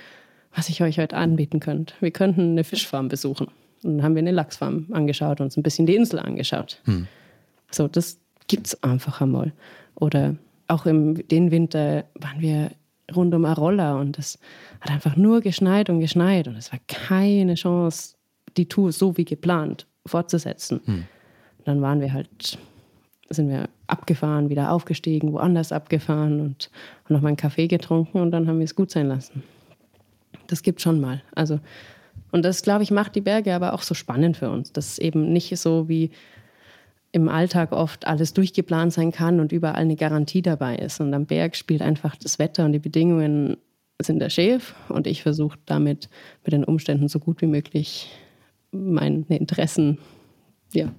was ich euch heute anbieten könnte. Wir könnten eine Fischfarm besuchen. Und dann haben wir eine Lachsfarm angeschaut und uns ein bisschen die Insel angeschaut. Hm. So, das gibt es einfach einmal. Oder auch im den Winter waren wir rund um Arolla und es hat einfach nur geschneit und geschneit und es war keine Chance, die Tour so wie geplant fortzusetzen. Hm. Dann waren wir halt sind wir abgefahren, wieder aufgestiegen, woanders abgefahren und haben noch mal einen Kaffee getrunken und dann haben wir es gut sein lassen. Das gibt schon mal. Also, und das, glaube ich, macht die Berge aber auch so spannend für uns, dass es eben nicht so wie im Alltag oft alles durchgeplant sein kann und überall eine Garantie dabei ist. Und am Berg spielt einfach das Wetter und die Bedingungen sind der Chef und ich versuche damit mit den Umständen so gut wie möglich meine Interessen, ja,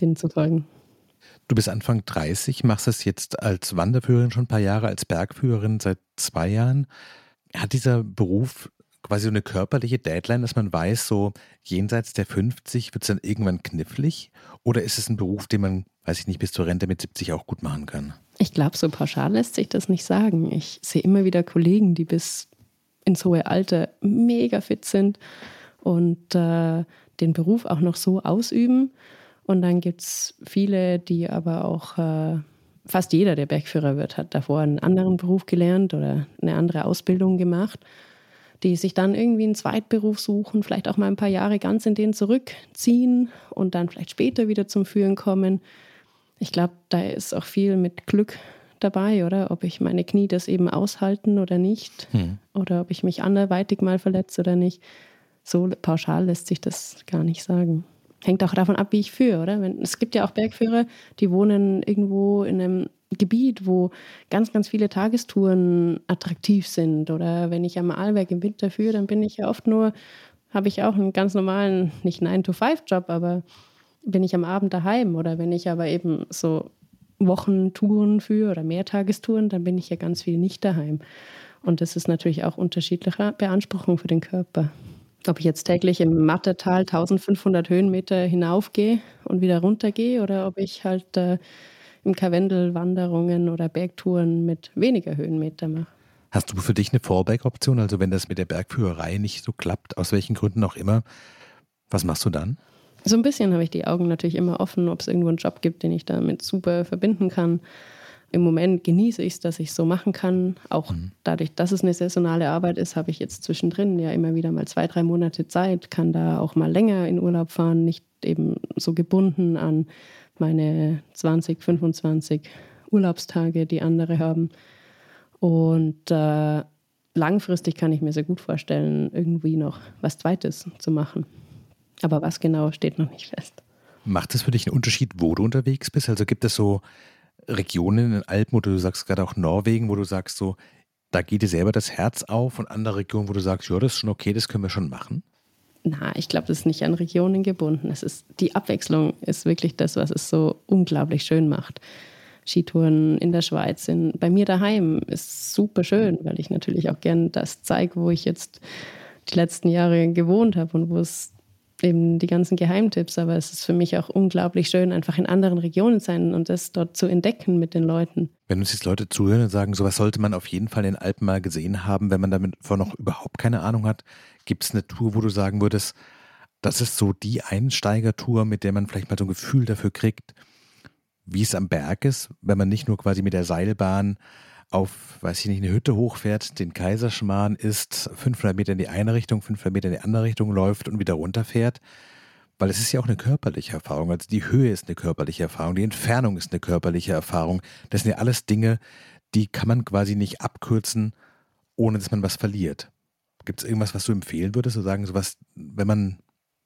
denen zu folgen. Du bist Anfang 30, machst es jetzt als Wanderführerin schon ein paar Jahre, als Bergführerin seit zwei Jahren. Hat dieser Beruf quasi so eine körperliche Deadline, dass man weiß, so jenseits der 50 wird es dann irgendwann knifflig? Oder ist es ein Beruf, den man, weiß ich nicht, bis zur Rente mit 70 auch gut machen kann? Ich glaube, so pauschal lässt sich das nicht sagen. Ich sehe immer wieder Kollegen, die bis ins hohe Alter mega fit sind und äh, den Beruf auch noch so ausüben. Und dann gibt es viele, die aber auch, äh, fast jeder, der Bergführer wird, hat davor einen anderen Beruf gelernt oder eine andere Ausbildung gemacht, die sich dann irgendwie einen Zweitberuf suchen, vielleicht auch mal ein paar Jahre ganz in den zurückziehen und dann vielleicht später wieder zum Führen kommen. Ich glaube, da ist auch viel mit Glück dabei, oder? Ob ich meine Knie das eben aushalten oder nicht. Hm. Oder ob ich mich anderweitig mal verletze oder nicht. So pauschal lässt sich das gar nicht sagen. Hängt auch davon ab, wie ich führe, oder? Wenn, es gibt ja auch Bergführer, die wohnen irgendwo in einem Gebiet, wo ganz, ganz viele Tagestouren attraktiv sind. Oder wenn ich am Arlberg im Winter führe, dann bin ich ja oft nur, habe ich auch einen ganz normalen, nicht 9-to-5-Job, aber bin ich am Abend daheim. Oder wenn ich aber eben so Wochentouren führe oder Mehrtagestouren, dann bin ich ja ganz viel nicht daheim. Und das ist natürlich auch unterschiedliche Beanspruchung für den Körper. Ob ich jetzt täglich im Mattertal 1500 Höhenmeter hinaufgehe und wieder runtergehe oder ob ich halt äh, im Karwendel Wanderungen oder Bergtouren mit weniger Höhenmeter mache. Hast du für dich eine Fallback-Option? Also wenn das mit der Bergführerei nicht so klappt, aus welchen Gründen auch immer, was machst du dann? So ein bisschen habe ich die Augen natürlich immer offen, ob es irgendwo einen Job gibt, den ich damit super verbinden kann. Im Moment genieße ich es, dass ich es so machen kann. Auch mhm. dadurch, dass es eine saisonale Arbeit ist, habe ich jetzt zwischendrin ja immer wieder mal zwei, drei Monate Zeit, kann da auch mal länger in Urlaub fahren, nicht eben so gebunden an meine 20, 25 Urlaubstage, die andere haben. Und äh, langfristig kann ich mir sehr gut vorstellen, irgendwie noch was Zweites zu machen. Aber was genau steht noch nicht fest. Macht es für dich einen Unterschied, wo du unterwegs bist? Also gibt es so Regionen in den Alpen, wo du sagst, gerade auch Norwegen, wo du sagst, so, da geht dir selber das Herz auf und andere Regionen, wo du sagst, ja, das ist schon okay, das können wir schon machen? Na, ich glaube, das ist nicht an Regionen gebunden. Es ist, die Abwechslung ist wirklich das, was es so unglaublich schön macht. Skitouren in der Schweiz sind bei mir daheim ist super schön, weil ich natürlich auch gern das zeige, wo ich jetzt die letzten Jahre gewohnt habe und wo es eben die ganzen Geheimtipps, aber es ist für mich auch unglaublich schön, einfach in anderen Regionen zu sein und das dort zu entdecken mit den Leuten. Wenn uns jetzt Leute zuhören und sagen, sowas sollte man auf jeden Fall in den Alpen mal gesehen haben, wenn man damit vor noch überhaupt keine Ahnung hat, gibt es eine Tour, wo du sagen würdest, das ist so die Einsteigertour, mit der man vielleicht mal so ein Gefühl dafür kriegt, wie es am Berg ist, wenn man nicht nur quasi mit der Seilbahn auf, weiß ich nicht, eine Hütte hochfährt, den Kaiserschmarrn isst, 500 Meter in die eine Richtung, 500 Meter in die andere Richtung läuft und wieder runterfährt. Weil es ist ja auch eine körperliche Erfahrung. Also die Höhe ist eine körperliche Erfahrung, die Entfernung ist eine körperliche Erfahrung. Das sind ja alles Dinge, die kann man quasi nicht abkürzen, ohne dass man was verliert. Gibt es irgendwas, was du empfehlen würdest, so sagen, sowas, wenn man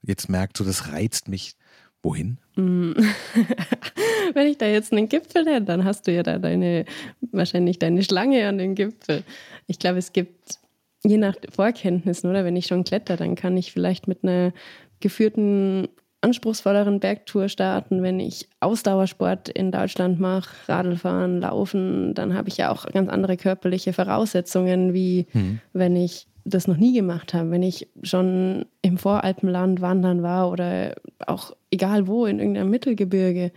jetzt merkt, so das reizt mich, wohin? Mm. wenn ich da jetzt einen Gipfel hätte, dann hast du ja da deine, wahrscheinlich deine Schlange an den Gipfel. Ich glaube, es gibt, je nach Vorkenntnissen, oder wenn ich schon kletter, dann kann ich vielleicht mit einer geführten anspruchsvolleren Bergtour starten, wenn ich Ausdauersport in Deutschland mache, Radlfahren, Laufen, dann habe ich ja auch ganz andere körperliche Voraussetzungen, wie hm. wenn ich das noch nie gemacht habe, wenn ich schon im Voralpenland wandern war oder auch egal wo in irgendeinem Mittelgebirge,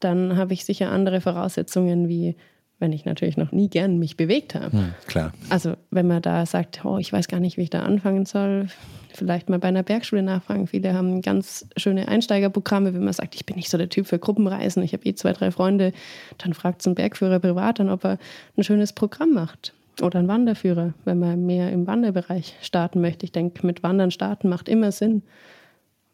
dann habe ich sicher andere Voraussetzungen, wie wenn ich natürlich noch nie gern mich bewegt habe. Hm, klar. Also wenn man da sagt, oh, ich weiß gar nicht, wie ich da anfangen soll, vielleicht mal bei einer Bergschule nachfragen. Viele haben ganz schöne Einsteigerprogramme, wenn man sagt, ich bin nicht so der Typ für Gruppenreisen, ich habe eh zwei, drei Freunde, dann fragt so ein Bergführer privat an, ob er ein schönes Programm macht. Oder ein Wanderführer, wenn man mehr im Wanderbereich starten möchte. Ich denke, mit Wandern starten macht immer Sinn,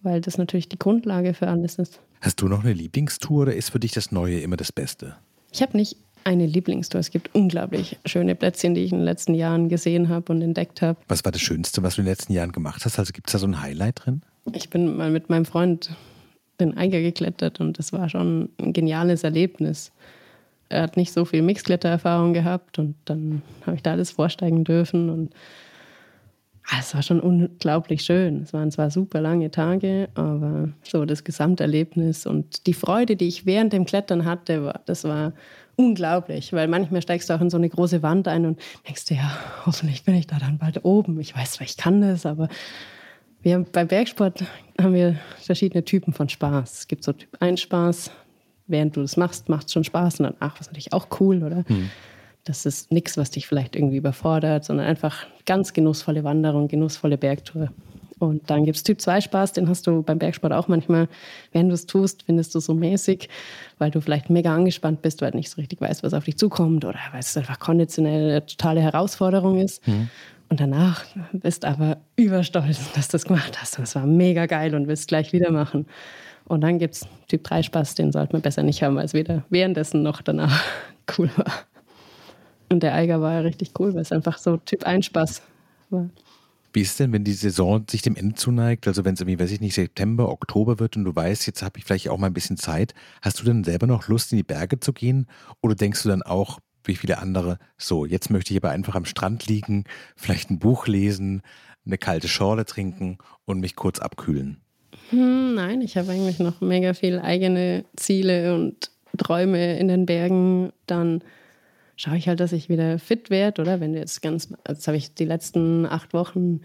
weil das natürlich die Grundlage für alles ist. Hast du noch eine Lieblingstour oder ist für dich das Neue immer das Beste? Ich habe nicht eine Lieblingstour. Es gibt unglaublich schöne Plätzchen, die ich in den letzten Jahren gesehen habe und entdeckt habe. Was war das Schönste, was du in den letzten Jahren gemacht hast? Also gibt es da so ein Highlight drin? Ich bin mal mit meinem Freund den Eiger geklettert und das war schon ein geniales Erlebnis. Er hat nicht so viel Mixklettererfahrung gehabt und dann habe ich da alles vorsteigen dürfen und Ah, es war schon unglaublich schön. Es waren zwar super lange Tage, aber so das Gesamterlebnis und die Freude, die ich während dem Klettern hatte, das war unglaublich, weil manchmal steigst du auch in so eine große Wand ein und denkst dir, ja, hoffentlich bin ich da dann bald oben. Ich weiß zwar, ich kann das, aber wir beim Bergsport haben wir verschiedene Typen von Spaß. Es gibt so Typ 1 Spaß, während du das machst, macht es schon Spaß und dann, ach, was natürlich auch cool, oder? Hm. Das ist nichts, was dich vielleicht irgendwie überfordert, sondern einfach ganz genussvolle Wanderung, genussvolle Bergtour. Und dann gibt es Typ 2 Spaß, den hast du beim Bergsport auch manchmal, wenn du es tust, findest du so mäßig, weil du vielleicht mega angespannt bist, weil du nicht so richtig weißt, was auf dich zukommt oder weil es einfach konditionell eine totale Herausforderung ist. Mhm. Und danach bist aber überstolz, dass du es gemacht hast. Und es war mega geil und willst gleich wieder machen. Und dann gibt es Typ 3 Spaß, den sollte man besser nicht haben, weil es weder währenddessen noch danach cool war. Und der Eiger war ja richtig cool, weil es einfach so Typ 1 Spaß war. Wie ist denn, wenn die Saison sich dem Ende zuneigt? Also wenn es irgendwie, weiß ich nicht, September, Oktober wird und du weißt, jetzt habe ich vielleicht auch mal ein bisschen Zeit. Hast du dann selber noch Lust, in die Berge zu gehen? Oder denkst du dann auch, wie viele andere, so, jetzt möchte ich aber einfach am Strand liegen, vielleicht ein Buch lesen, eine kalte Schorle trinken und mich kurz abkühlen? Hm, nein, ich habe eigentlich noch mega viele eigene Ziele und Träume in den Bergen. Dann schaue ich halt, dass ich wieder fit werde, oder? Wenn du jetzt ganz, jetzt habe ich die letzten acht Wochen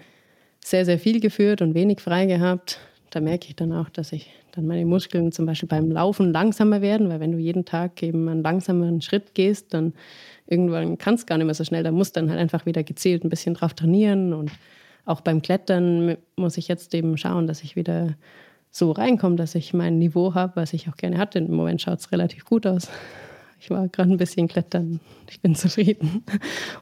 sehr, sehr viel geführt und wenig frei gehabt. Da merke ich dann auch, dass ich dann meine Muskeln zum Beispiel beim Laufen langsamer werden, weil wenn du jeden Tag eben einen langsameren Schritt gehst, dann irgendwann kannst du gar nicht mehr so schnell. Da musst du dann halt einfach wieder gezielt ein bisschen drauf trainieren. Und auch beim Klettern muss ich jetzt eben schauen, dass ich wieder so reinkomme, dass ich mein Niveau habe, was ich auch gerne hatte. Im Moment schaut es relativ gut aus. Ich war gerade ein bisschen klettern. Ich bin zufrieden.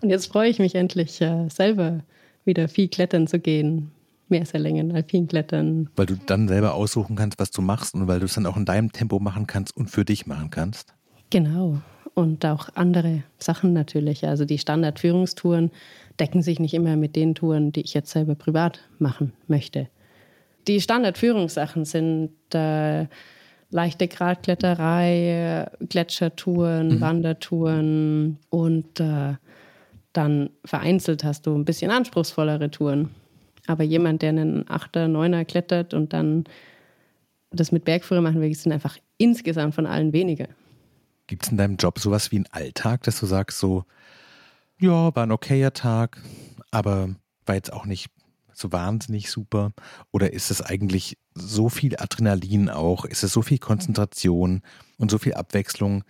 Und jetzt freue ich mich endlich, äh, selber wieder viel klettern zu gehen. Meerserlängen, Alpinklettern. Weil du dann selber aussuchen kannst, was du machst und weil du es dann auch in deinem Tempo machen kannst und für dich machen kannst. Genau. Und auch andere Sachen natürlich. Also die Standardführungstouren decken sich nicht immer mit den Touren, die ich jetzt selber privat machen möchte. Die Standardführungssachen sind äh, leichte Gradkletterei, Gletschertouren, mhm. Wandertouren und äh, dann vereinzelt hast du ein bisschen anspruchsvollere Touren. Aber jemand, der einen Achter, Neuner klettert und dann das mit Bergführer machen will, sind einfach insgesamt von allen weniger. Gibt es in deinem Job sowas wie einen Alltag, dass du sagst, so, ja, war ein okayer Tag, aber war jetzt auch nicht so wahnsinnig super? Oder ist es eigentlich so viel Adrenalin auch? Ist es so viel Konzentration und so viel Abwechslung,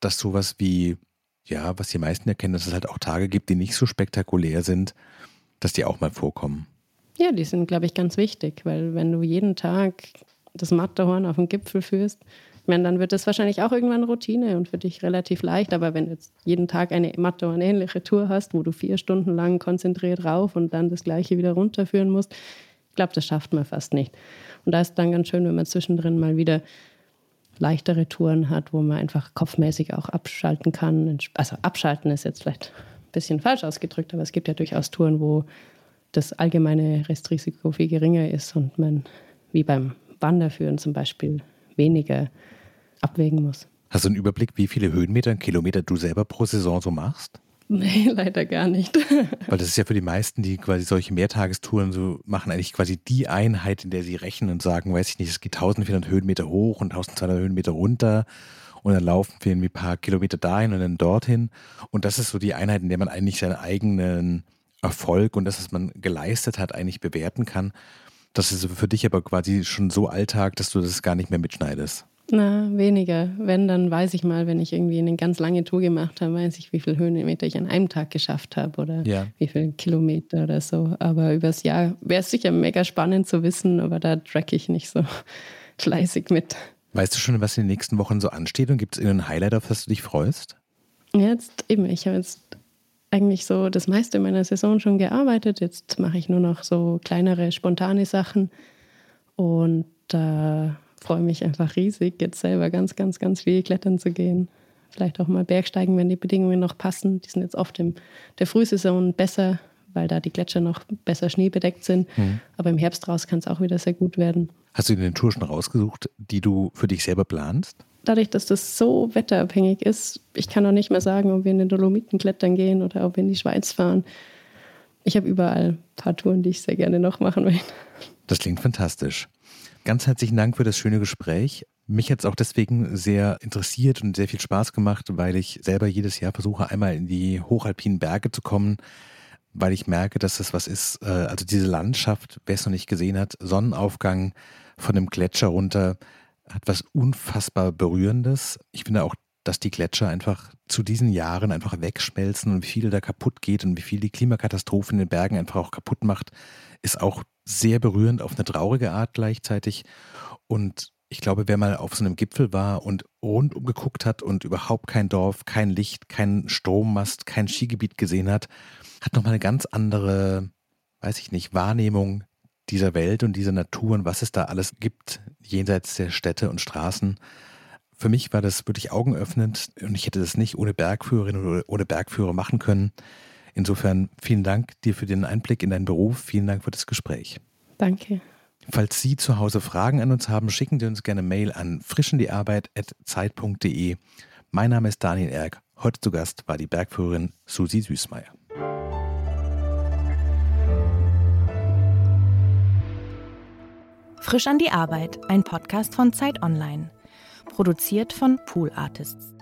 dass sowas wie, ja, was die meisten erkennen, dass es halt auch Tage gibt, die nicht so spektakulär sind, dass die auch mal vorkommen? Ja, die sind, glaube ich, ganz wichtig, weil wenn du jeden Tag das Matterhorn auf den Gipfel führst, ich meine, dann wird das wahrscheinlich auch irgendwann Routine und für dich relativ leicht. Aber wenn du jetzt jeden Tag eine Matterhorn-ähnliche Tour hast, wo du vier Stunden lang konzentriert rauf und dann das Gleiche wieder runterführen musst, ich glaube, das schafft man fast nicht. Und da ist dann ganz schön, wenn man zwischendrin mal wieder leichtere Touren hat, wo man einfach kopfmäßig auch abschalten kann. Also abschalten ist jetzt vielleicht ein bisschen falsch ausgedrückt, aber es gibt ja durchaus Touren, wo das allgemeine Restrisiko viel geringer ist und man, wie beim Wanderführen zum Beispiel, weniger abwägen muss. Hast du einen Überblick, wie viele Höhenmeter und Kilometer du selber pro Saison so machst? Nee, leider gar nicht. Weil das ist ja für die meisten, die quasi solche Mehrtagestouren so machen, eigentlich quasi die Einheit, in der sie rechnen und sagen, weiß ich nicht, es geht 1400 Höhenmeter hoch und 1200 Höhenmeter runter und dann laufen wir irgendwie ein paar Kilometer dahin und dann dorthin. Und das ist so die Einheit, in der man eigentlich seinen eigenen Erfolg und das, was man geleistet hat, eigentlich bewerten kann. Das ist für dich aber quasi schon so Alltag, dass du das gar nicht mehr mitschneidest. Na, weniger. Wenn, dann weiß ich mal, wenn ich irgendwie eine ganz lange Tour gemacht habe, weiß ich, wie viele Höhenmeter ich an einem Tag geschafft habe oder ja. wie viele Kilometer oder so. Aber übers Jahr wäre es sicher mega spannend zu wissen, aber da track ich nicht so fleißig mit. Weißt du schon, was in den nächsten Wochen so ansteht und gibt es irgendein Highlight, auf das du dich freust? Jetzt eben, ich habe jetzt eigentlich so das meiste meiner Saison schon gearbeitet. Jetzt mache ich nur noch so kleinere, spontane Sachen und äh, freue mich einfach riesig, jetzt selber ganz, ganz, ganz viel klettern zu gehen. Vielleicht auch mal Bergsteigen, wenn die Bedingungen noch passen. Die sind jetzt oft in der Frühsaison besser, weil da die Gletscher noch besser schneebedeckt sind. Mhm. Aber im Herbst raus kann es auch wieder sehr gut werden. Hast du dir eine Tour schon rausgesucht, die du für dich selber planst? dadurch, dass das so wetterabhängig ist, ich kann auch nicht mehr sagen, ob wir in den Dolomiten klettern gehen oder ob wir in die Schweiz fahren. Ich habe überall ein paar Touren, die ich sehr gerne noch machen will. Das klingt fantastisch. Ganz herzlichen Dank für das schöne Gespräch. Mich hat es auch deswegen sehr interessiert und sehr viel Spaß gemacht, weil ich selber jedes Jahr versuche, einmal in die hochalpinen Berge zu kommen, weil ich merke, dass das was ist. Äh, also diese Landschaft, wer es noch nicht gesehen hat, Sonnenaufgang von einem Gletscher runter, hat was unfassbar Berührendes. Ich finde auch, dass die Gletscher einfach zu diesen Jahren einfach wegschmelzen und wie viel da kaputt geht und wie viel die Klimakatastrophe in den Bergen einfach auch kaputt macht, ist auch sehr berührend auf eine traurige Art gleichzeitig. Und ich glaube, wer mal auf so einem Gipfel war und rundum geguckt hat und überhaupt kein Dorf, kein Licht, kein Strommast, kein Skigebiet gesehen hat, hat nochmal eine ganz andere, weiß ich nicht, Wahrnehmung dieser Welt und dieser Natur und was es da alles gibt, jenseits der Städte und Straßen. Für mich war das wirklich augenöffnend und ich hätte das nicht ohne Bergführerin oder ohne Bergführer machen können. Insofern vielen Dank dir für den Einblick in deinen Beruf. Vielen Dank für das Gespräch. Danke. Falls Sie zu Hause Fragen an uns haben, schicken Sie uns gerne Mail an frischendiearbeit.zeit.de. Mein Name ist Daniel Erck. Heute zu Gast war die Bergführerin Susi Süßmeier. Frisch an die Arbeit, ein Podcast von Zeit Online. Produziert von Pool Artists.